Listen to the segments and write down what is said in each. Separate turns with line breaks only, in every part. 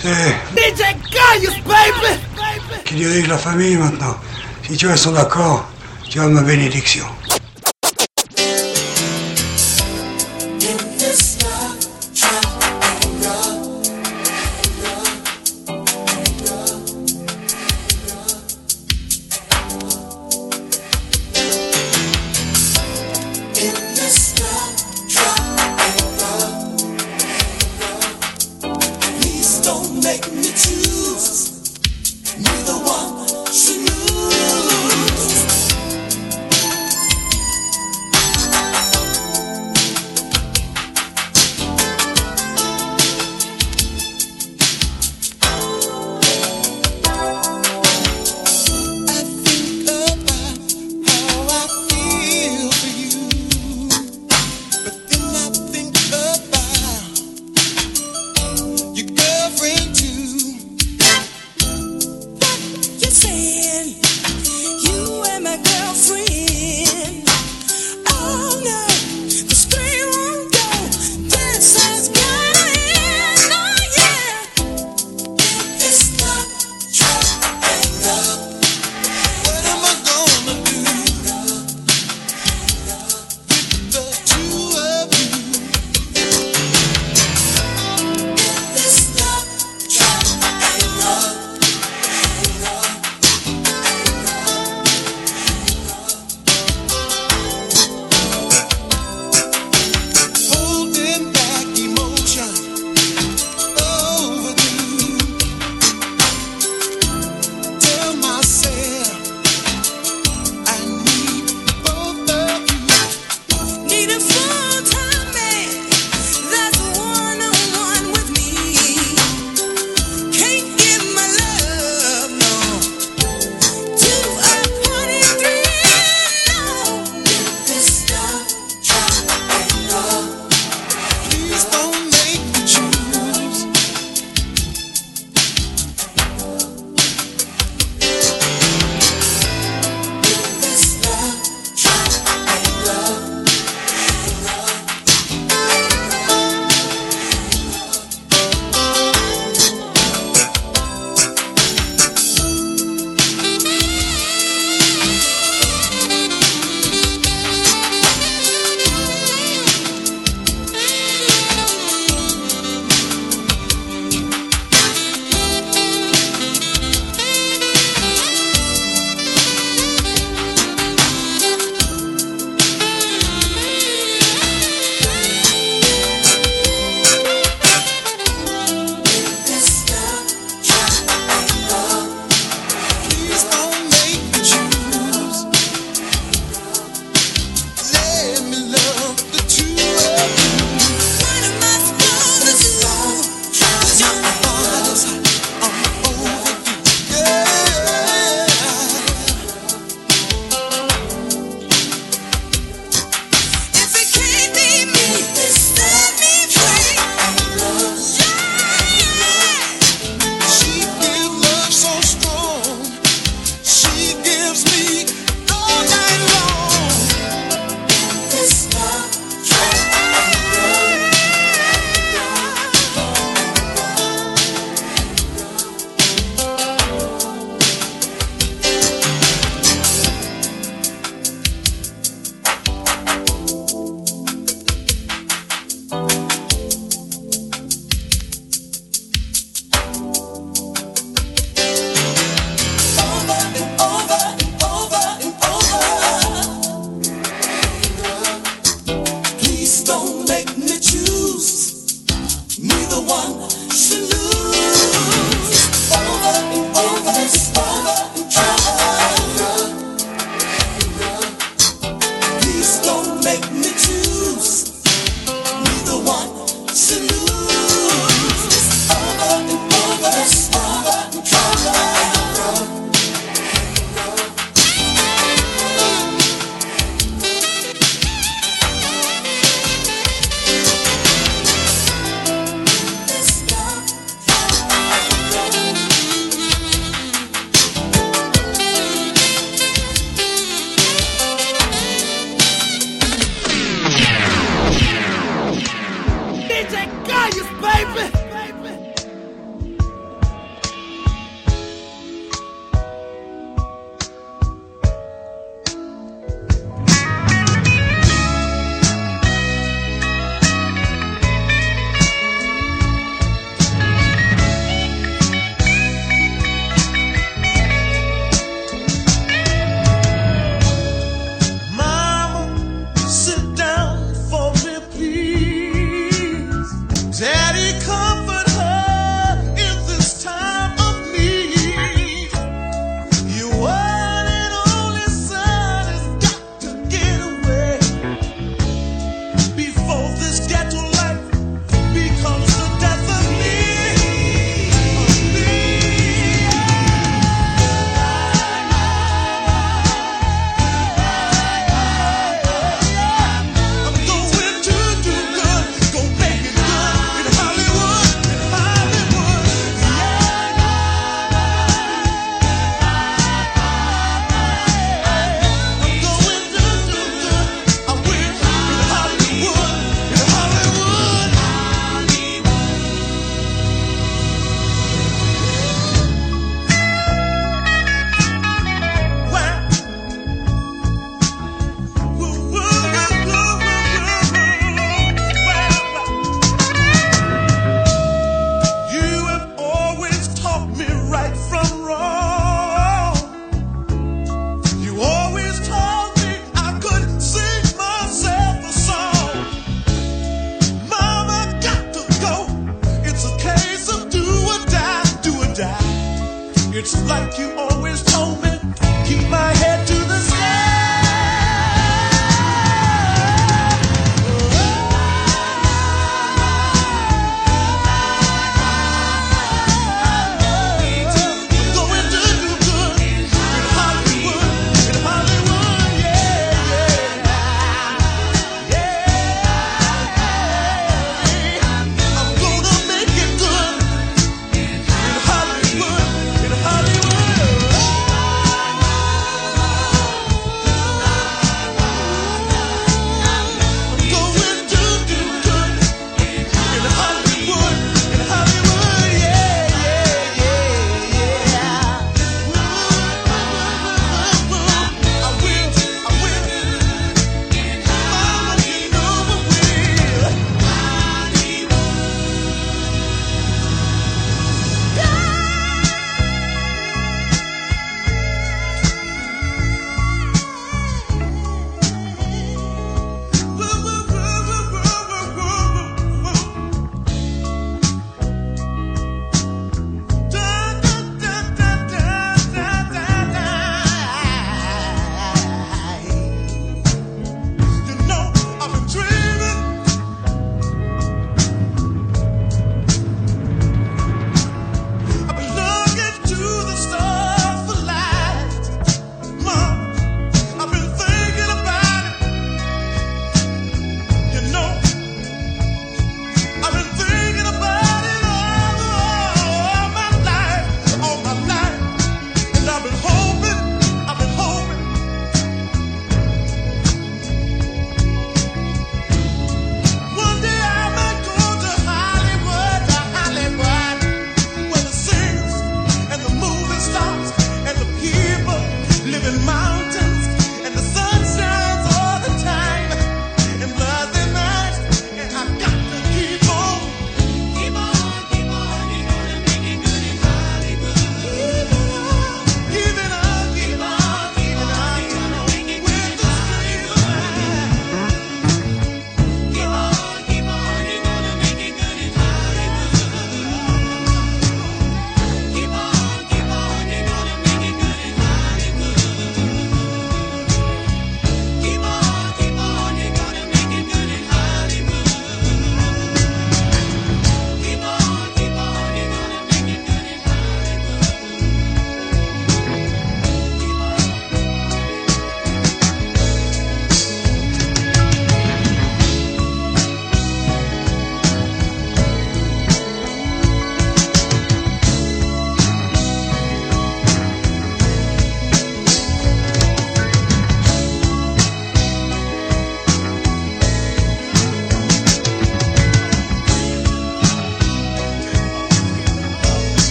C'est
DJ Gaius, baby!
qui dirige la famille maintenant? Si tu as son accord, tu as ma bénédiction.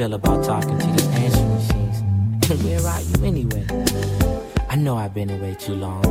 Feel about
talking to these answering machines. And where are you anyway? I know I've been away too long.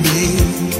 Away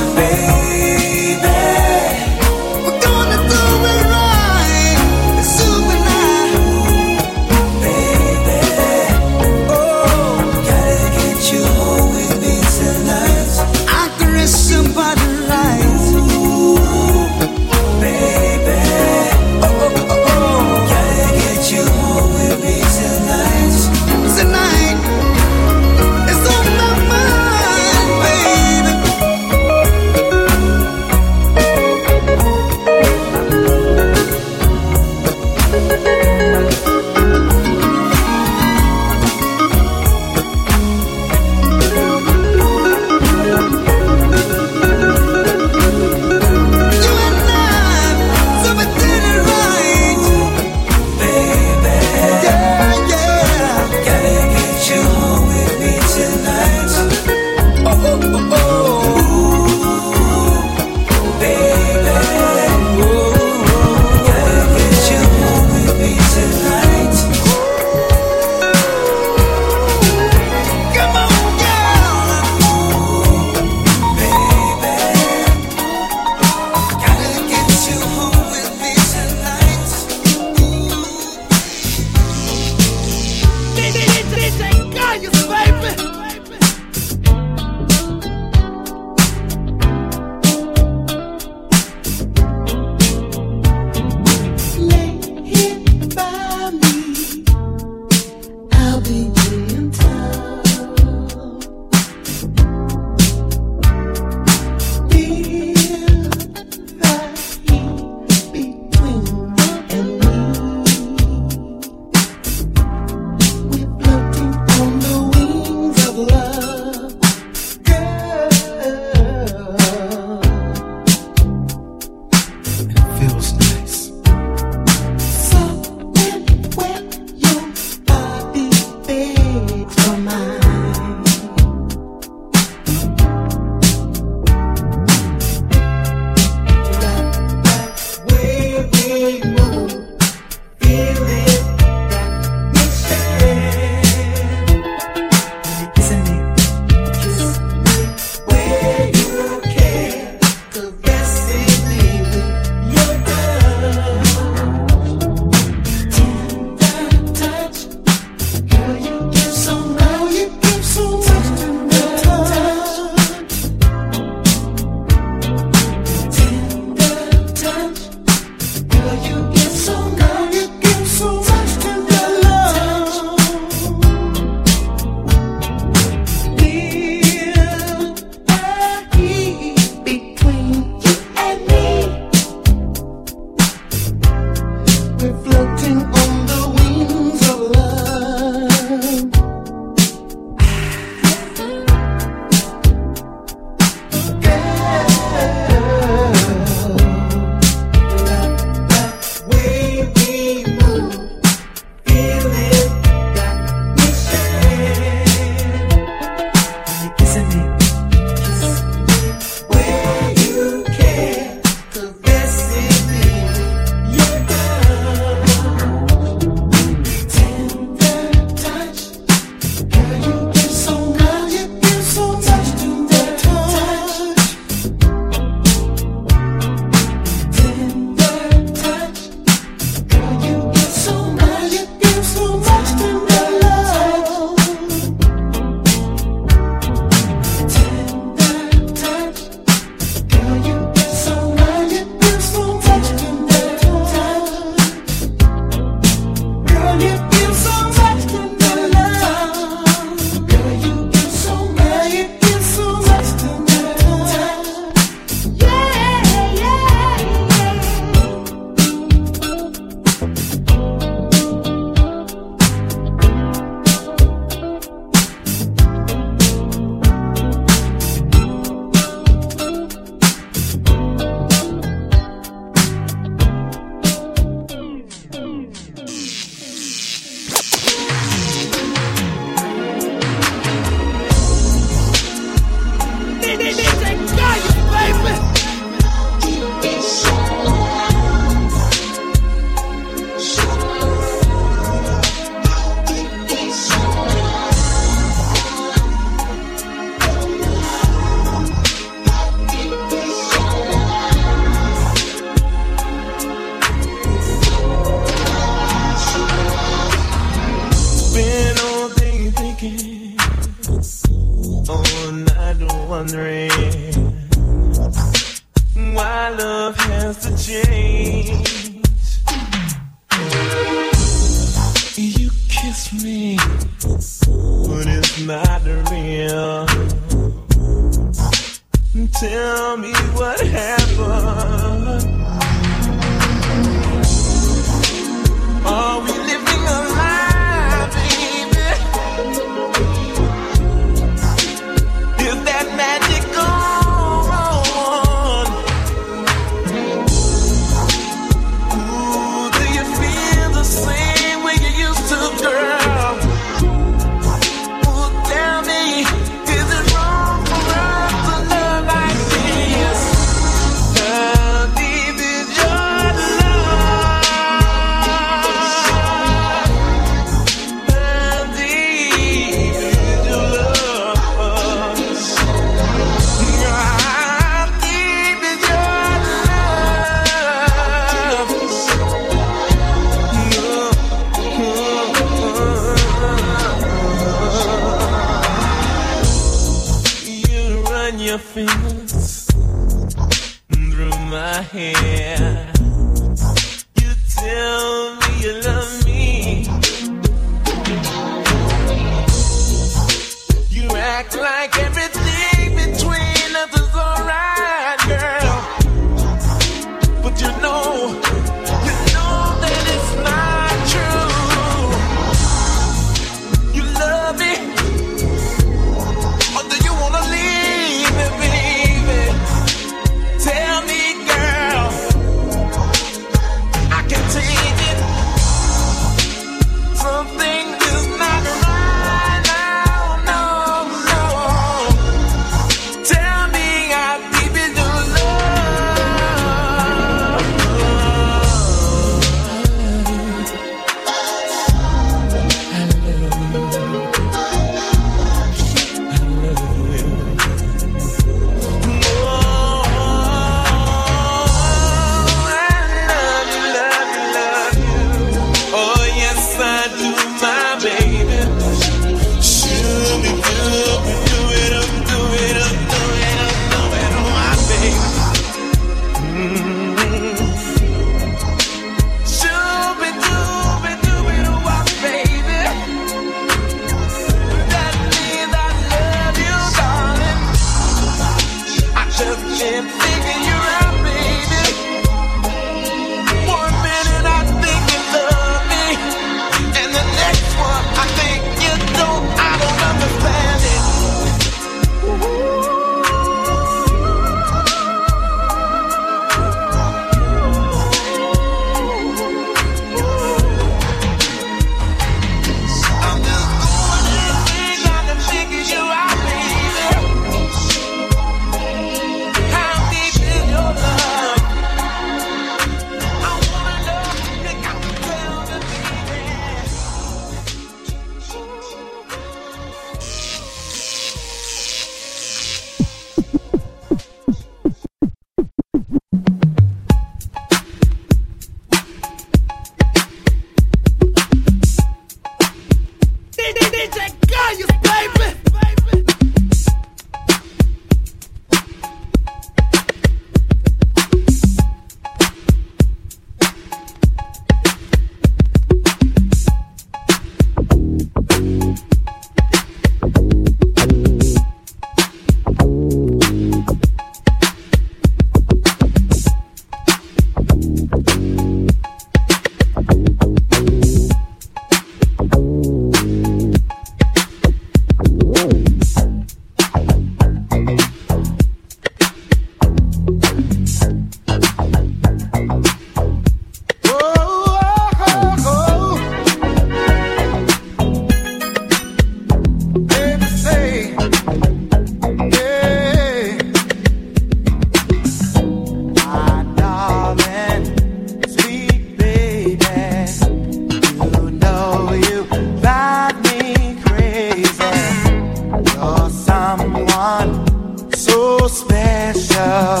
special.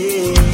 Drive-in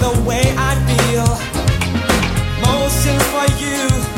the
way I
feel. Motion for you.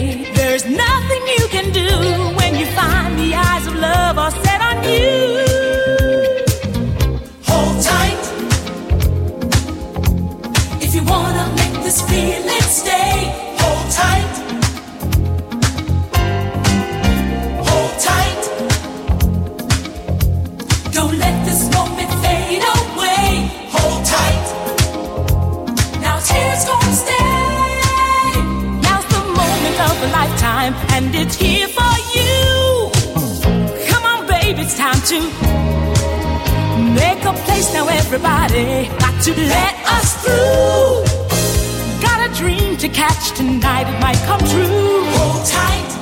There's
nothing you can do when you find. to make a place now. Everybody got to let us through. Got a dream to catch tonight, it might come true.
Hold tight.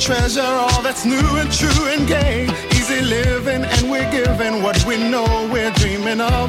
Treasure all that's new and true and gay. Easy living, and we're giving what we know we're dreaming of.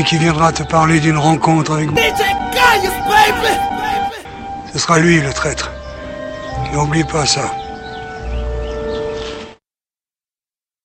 Celui qui viendra te parler d'une rencontre avec moi, ce sera lui le traître. N'oublie pas ça.